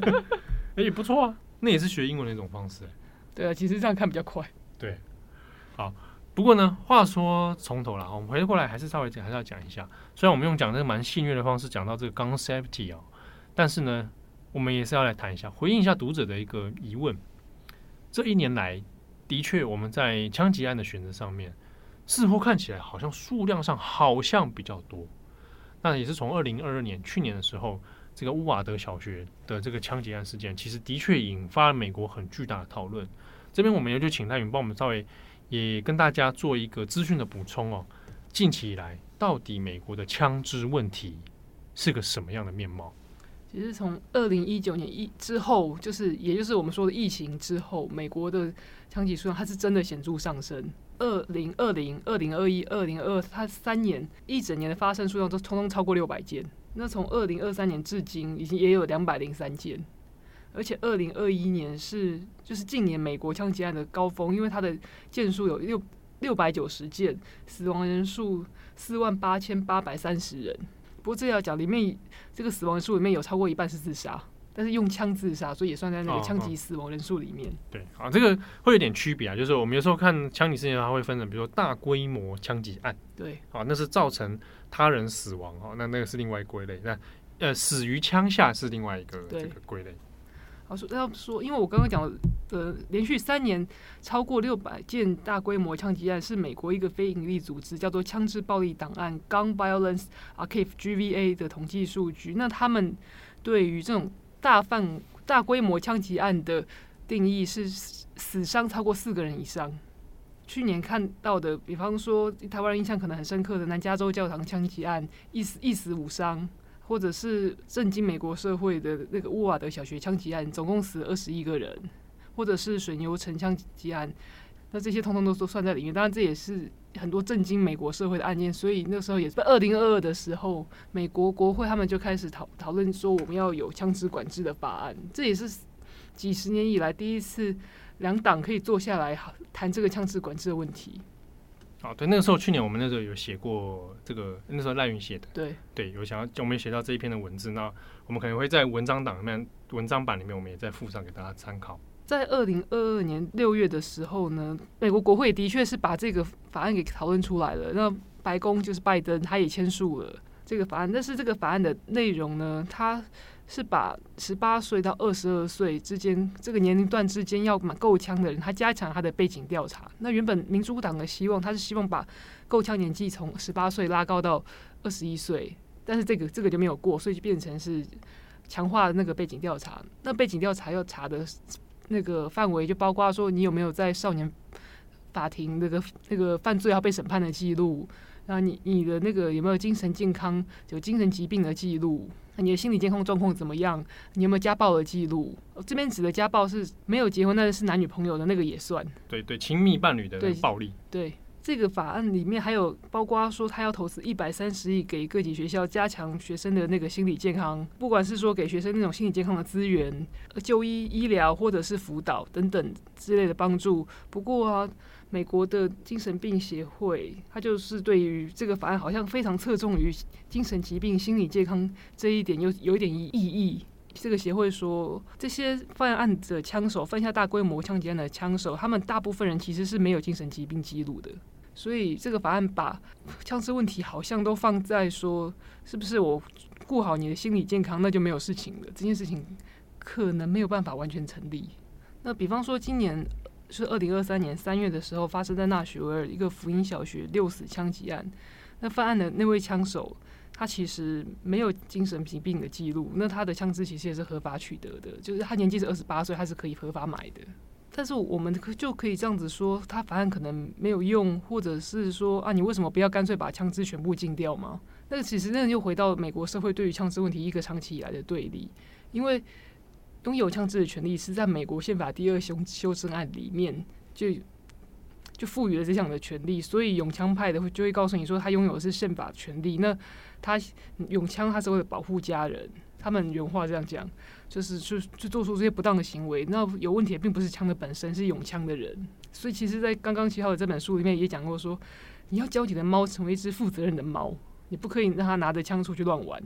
哎，也不错啊。那也是学英文的一种方式。对啊，其实这样看比较快。对，好。不过呢，话说从头了，我们回过来还是稍微，还是要讲一下。虽然我们用讲这个蛮戏谑的方式讲到这个 gun safety 啊，但是呢，我们也是要来谈一下，回应一下读者的一个疑问。这一年来，的确我们在枪击案的选择上面，似乎看起来好像数量上好像比较多。那也是从二零二二年去年的时候，这个乌瓦德小学的这个枪击案事件，其实的确引发了美国很巨大的讨论。这边我们也就请戴云帮我们稍微。也跟大家做一个资讯的补充哦。近期以来，到底美国的枪支问题是个什么样的面貌？其实从二零一九年一之后，就是也就是我们说的疫情之后，美国的枪击数量它是真的显著上升。二零二零、二零二一、二零二二，它三年一整年的发生数量都通通超过六百件。那从二零二三年至今，已经也有两百零三件。而且，二零二一年是就是近年美国枪击案的高峰，因为它的件数有六六百九十件，死亡人数四万八千八百三十人。不过这要讲里面这个死亡人数里面有超过一半是自杀，但是用枪自杀，所以也算在那个枪击死亡人数里面。哦哦。对，啊，这个会有点区别啊，就是我们有时候看枪击事件，它会分成，比如说大规模枪击案，对，啊，那是造成他人死亡，哦，那那个是另外归类。那呃，死于枪下是另外一个这个归类。说要说，因为我刚刚讲的，连续三年超过六百件大规模枪击案，是美国一个非营利组织叫做枪支暴力档案 （Gun Violence Archive，GVA） 的统计数据。那他们对于这种大范大规模枪击案的定义是死伤超过四个人以上。去年看到的，比方说台湾人印象可能很深刻的南加州教堂枪击案，一死一死五伤。或者是震惊美国社会的那个乌瓦德小学枪击案，总共死了二十一个人，或者是水牛城枪击案，那这些通通都都算在里面。当然，这也是很多震惊美国社会的案件。所以那时候也是在二零二二的时候，美国国会他们就开始讨讨论说，我们要有枪支管制的法案。这也是几十年以来第一次两党可以坐下来谈这个枪支管制的问题。哦，对，那个时候去年我们那时候有写过这个，那时候赖云写的，对对，有想要我们写到这一篇的文字，那我们可能会在文章档里面、文章版里面，我们也再附上给大家参考。在二零二二年六月的时候呢，美国国会的确是把这个法案给讨论出来了，那白宫就是拜登他也签署了这个法案，但是这个法案的内容呢，它。是把十八岁到二十二岁之间这个年龄段之间要买购枪的人，他加强他的背景调查。那原本民主党的希望，他是希望把购枪年纪从十八岁拉高到二十一岁，但是这个这个就没有过，所以就变成是强化那个背景调查。那背景调查要查的那个范围就包括说你有没有在少年法庭那个那个犯罪要被审判的记录，然后你你的那个有没有精神健康有精神疾病的记录。你的心理健康状况怎么样？你有没有家暴的记录？这边指的家暴是没有结婚，但是是男女朋友的那个也算。对对，亲密伴侣的暴力。对，对，这个法案里面还有包括说，他要投资一百三十亿给各级学校加强学生的那个心理健康，不管是说给学生那种心理健康的资源、就医医疗或者是辅导等等之类的帮助。不过啊，美国的精神病协会，他就是对于这个法案好像非常侧重于精神疾病心理健康这一点有有一点异议。这个协会说，这些犯案的枪手，犯下大规模枪击案的枪手，他们大部分人其实是没有精神疾病记录的。所以这个法案把枪支问题好像都放在说，是不是我顾好你的心理健康，那就没有事情了。这件事情可能没有办法完全成立。那比方说，今年是二零二三年三月的时候，发生在纳许维尔一个福音小学六死枪击案，那犯案的那位枪手。他其实没有精神疾病的记录，那他的枪支其实也是合法取得的，就是他年纪是二十八岁，他是可以合法买的。但是我们就可以这样子说，他法案可能没有用，或者是说啊，你为什么不要干脆把枪支全部禁掉吗？那其实那又回到美国社会对于枪支问题一个长期以来的对立，因为拥有枪支的权利是在美国宪法第二修修正案里面就。就赋予了这项的权利，所以永枪派的会就会告诉你说，他拥有的是宪法权利。那他永枪，他是为了保护家人。他们原话这样讲，就是就就做出这些不当的行为。那有问题的并不是枪的本身，是永枪的人。所以，其实，在刚刚七号的这本书里面也讲过说，你要教你的猫成为一只负责任的猫，你不可以让它拿着枪出去乱玩。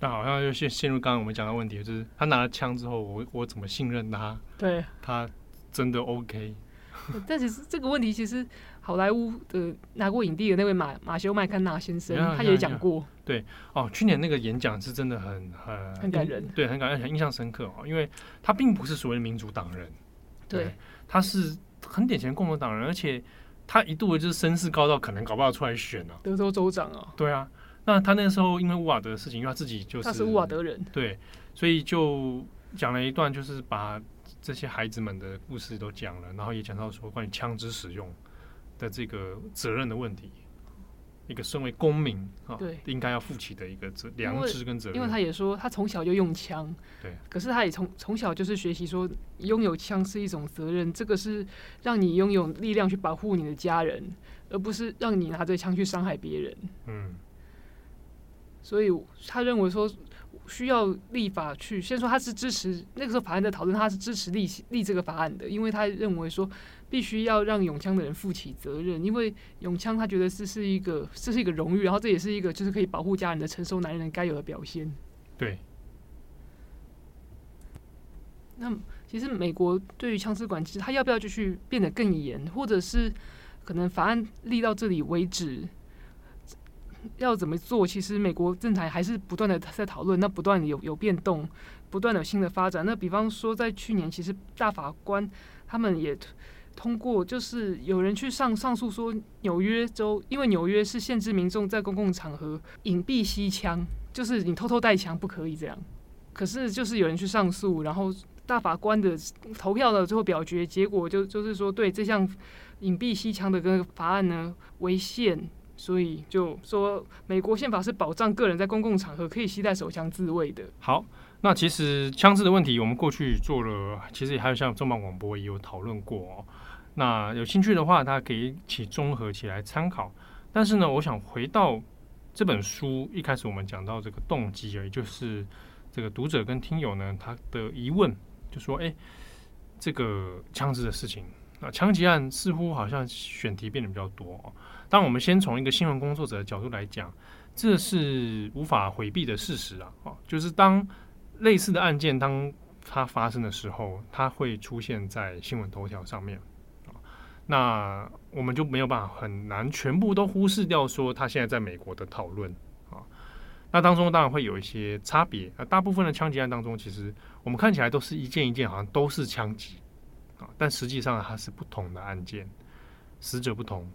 那好像就陷陷入刚刚我们讲的问题，就是他拿了枪之后，我我怎么信任他？对，他真的 OK？但其实这个问题，其实好莱坞的拿过影帝的那位马马修麦康纳先生，他也讲过。对哦，去年那个演讲是真的很很很感人，对，很感人，很印象深刻哦。因为他并不是所谓的民主党人，对，对他是很典型的共和党人，而且他一度的就是声势高到可能搞不好出来选啊，德州州长啊。对啊，那他那个时候因为乌瓦德的事情，因为他自己就是他是乌瓦德人，对，所以就讲了一段，就是把。这些孩子们的故事都讲了，然后也讲到说关于枪支使用的这个责任的问题，一个身为公民啊，对，应该要负起的一个责良知跟责任。因为他也说他从小就用枪，对，可是他也从从小就是学习说拥有枪是一种责任，这个是让你拥有力量去保护你的家人，而不是让你拿着枪去伤害别人。嗯，所以他认为说。需要立法去，先说他是支持那个时候法案在讨论，他是支持立立这个法案的，因为他认为说必须要让永枪的人负起责任，因为永枪他觉得这是一个这是一个荣誉，然后这也是一个就是可以保护家人的成熟男人该有的表现。对。那其实美国对于枪支管制，他要不要继续变得更严，或者是可能法案立到这里为止？要怎么做？其实美国政坛还是不断的在讨论，那不断有有变动，不断有新的发展。那比方说，在去年，其实大法官他们也通过，就是有人去上上诉说，纽约州因为纽约是限制民众在公共场合隐蔽携枪，就是你偷偷带枪不可以这样。可是就是有人去上诉，然后大法官的投票的最后表决结果就就是说，对这项隐蔽携枪的这个法案呢违宪。所以就说，美国宪法是保障个人在公共场合可以携带手枪自卫的。好，那其实枪支的问题，我们过去做了，其实也还有像重磅广播也有讨论过哦。那有兴趣的话，大家可以一起综合起来参考。但是呢，我想回到这本书一开始我们讲到这个动机，也就是这个读者跟听友呢，他的疑问就说：哎，这个枪支的事情，那枪击案似乎好像选题变得比较多哦。当我们先从一个新闻工作者的角度来讲，这是无法回避的事实啊！啊，就是当类似的案件当它发生的时候，它会出现在新闻头条上面啊。那我们就没有办法很难全部都忽视掉说他现在在美国的讨论啊。那当中当然会有一些差别啊。大部分的枪击案当中，其实我们看起来都是一件一件，好像都是枪击啊，但实际上它是不同的案件，死者不同。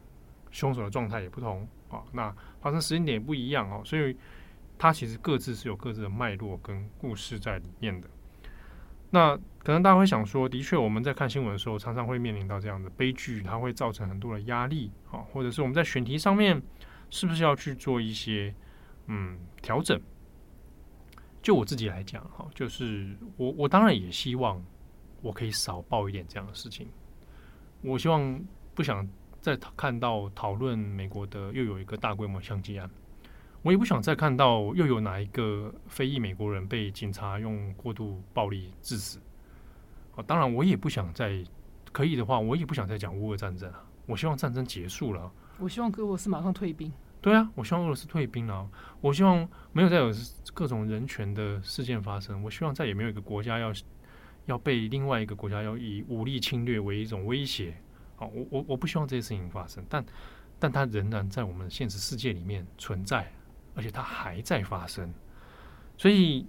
凶手的状态也不同啊，那发生时间点也不一样哦，所以它其实各自是有各自的脉络跟故事在里面的。那可能大家会想说，的确我们在看新闻的时候，常常会面临到这样的悲剧，它会造成很多的压力啊，或者是我们在选题上面是不是要去做一些嗯调整？就我自己来讲哈，就是我我当然也希望我可以少报一点这样的事情，我希望不想。再看到讨论美国的又有一个大规模枪击案，我也不想再看到又有哪一个非裔美国人被警察用过度暴力致死。啊，当然我也不想再可以的话，我也不想再讲乌俄战争啊。我希望战争结束了。我希望俄罗斯马上退兵。对啊，我希望俄罗斯退兵了。我希望没有再有各种人权的事件发生。我希望再也没有一个国家要要被另外一个国家要以武力侵略为一种威胁。好，我我我不希望这些事情发生，但但它仍然在我们现实世界里面存在，而且它还在发生。所以，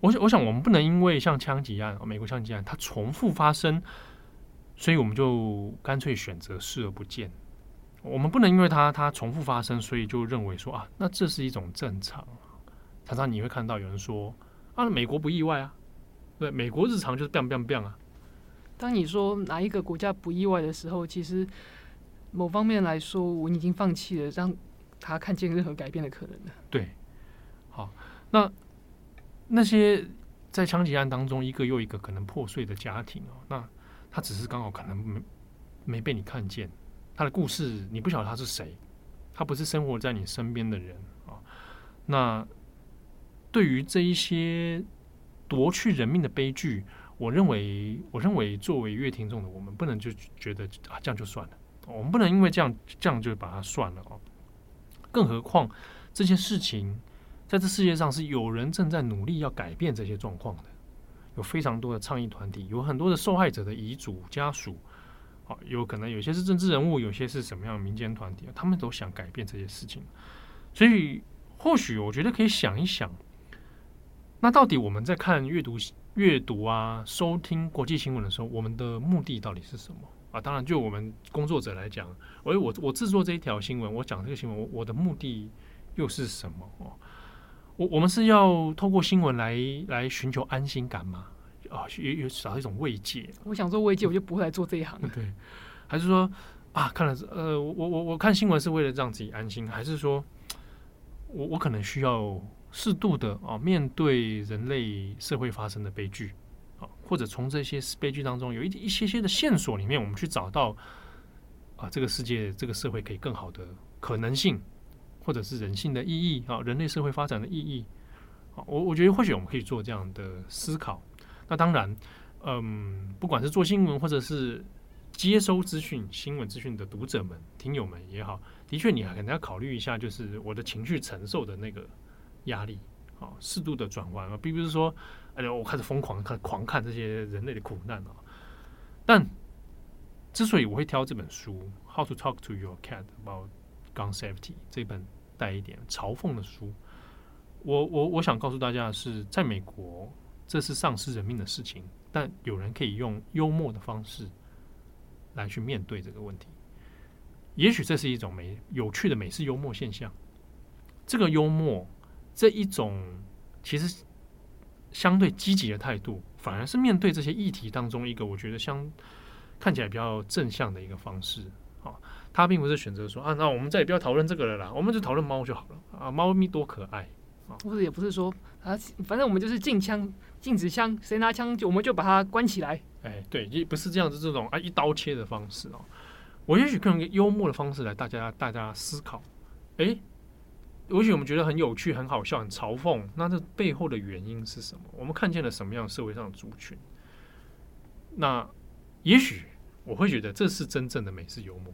我想我想我们不能因为像枪击案、美国枪击案它重复发生，所以我们就干脆选择视而不见。我们不能因为它它重复发生，所以就认为说啊，那这是一种正常。常常你会看到有人说啊，美国不意外啊，对，美国日常就是 biang biang biang 啊。当你说哪一个国家不意外的时候，其实某方面来说，我已经放弃了让他看见任何改变的可能了。对，好，那那些在枪击案当中一个又一个可能破碎的家庭哦，那他只是刚好可能没没被你看见。他的故事，你不晓得他是谁，他不是生活在你身边的人啊。那对于这一些夺去人命的悲剧，我认为，我认为作为乐听众的我们，不能就觉得啊这样就算了，我们不能因为这样这样就把它算了哦。更何况这些事情，在这世界上是有人正在努力要改变这些状况的，有非常多的倡议团体，有很多的受害者的遗嘱家属。有可能有些是政治人物，有些是什么样民间团体，他们都想改变这些事情。所以，或许我觉得可以想一想，那到底我们在看阅读、阅读啊、收听国际新闻的时候，我们的目的到底是什么啊？当然，就我们工作者来讲，我我我制作这一条新闻，我讲这个新闻，我我的目的又是什么？哦，我我们是要透过新闻来来寻求安心感吗？啊，有有少一种慰藉。我想做慰藉，我就不会来做这一行。对，还是说啊，看了呃，我我我看新闻是为了让自己安心，还是说我我可能需要适度的啊，面对人类社会发生的悲剧啊，或者从这些悲剧当中有一一些些的线索里面，我们去找到啊，这个世界这个社会可以更好的可能性，或者是人性的意义啊，人类社会发展的意义啊，我我觉得或许我们可以做这样的思考。那当然，嗯，不管是做新闻或者是接收资讯、新闻资讯的读者们、听友们也好，的确，你还可能要考虑一下，就是我的情绪承受的那个压力，啊，适度的转换啊，并不是说，哎呀，我开始疯狂看、狂看这些人类的苦难啊。但之所以我会挑这本书《How to Talk to Your Cat About Gun Safety》这本带一点嘲讽的书，我我我想告诉大家的是，在美国。这是丧失人命的事情，但有人可以用幽默的方式来去面对这个问题。也许这是一种美有趣的美式幽默现象。这个幽默这一种其实相对积极的态度，反而是面对这些议题当中一个我觉得相看起来比较正向的一个方式。啊，他并不是选择说啊，那我们再也不要讨论这个了啦，我们就讨论猫就好了啊，猫咪多可爱啊。或者也不是说啊，反正我们就是禁枪、禁止枪，谁拿枪就我们就把它关起来。哎，对，也不是这样子这种啊一刀切的方式哦。我也许可以用一个幽默的方式来大家大家思考。哎，也许我们觉得很有趣、很好笑、很嘲讽，那这背后的原因是什么？我们看见了什么样社会上的族群？那也许我会觉得这是真正的美式幽默。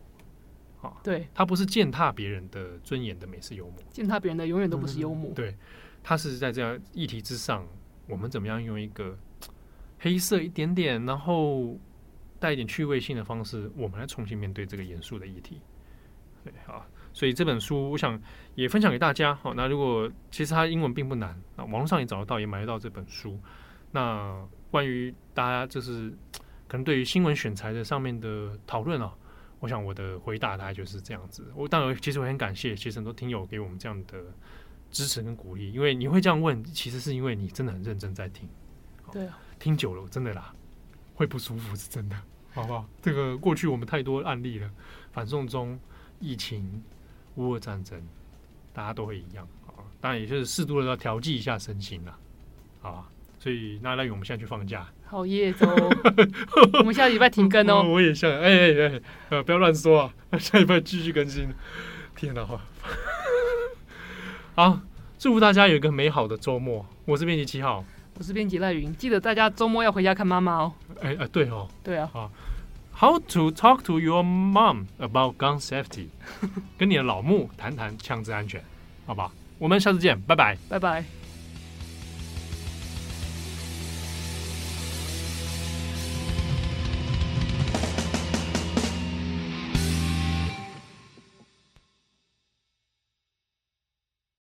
啊，对，它不是践踏别人的尊严的美式幽默，践踏别人的永远都不是幽默。嗯。对，它是在这样议题之上，我们怎么样用一个黑色一点点，然后带一点趣味性的方式，我们来重新面对这个严肃的议题。对，好，所以这本书我想也分享给大家。好，那如果其实它英文并不难，那网络上也找得到，也买得到这本书。那关于大家就是可能对于新闻选材的上面的讨论啊。我想我的回答大概就是这样子。我当然，其实我很感谢，其实很多听友给我们这样的支持跟鼓励。因为你会这样问，其实是因为你真的很认真在听。对啊，听久了真的啦，会不舒服是真的，好不好？这个过去我们太多案例了，反送中、疫情、乌俄战争，大家都会一样啊。当然，也就是适度的要调剂一下身心了，好吧？所以那那我们现在去放假。好耶，走！我们下礼拜停更哦。我也想，哎哎哎，呃，不要乱说啊！下礼拜继续更新。天哪，好，祝福大家有一个美好的周末。我是编辑七号，我是编辑赖云。记得大家周末要回家看妈妈哦。哎哎，对哦，对啊。好，How to talk to your mom about gun safety？跟你的老木谈谈枪支安全，好吧？我们下次见，拜拜，拜拜。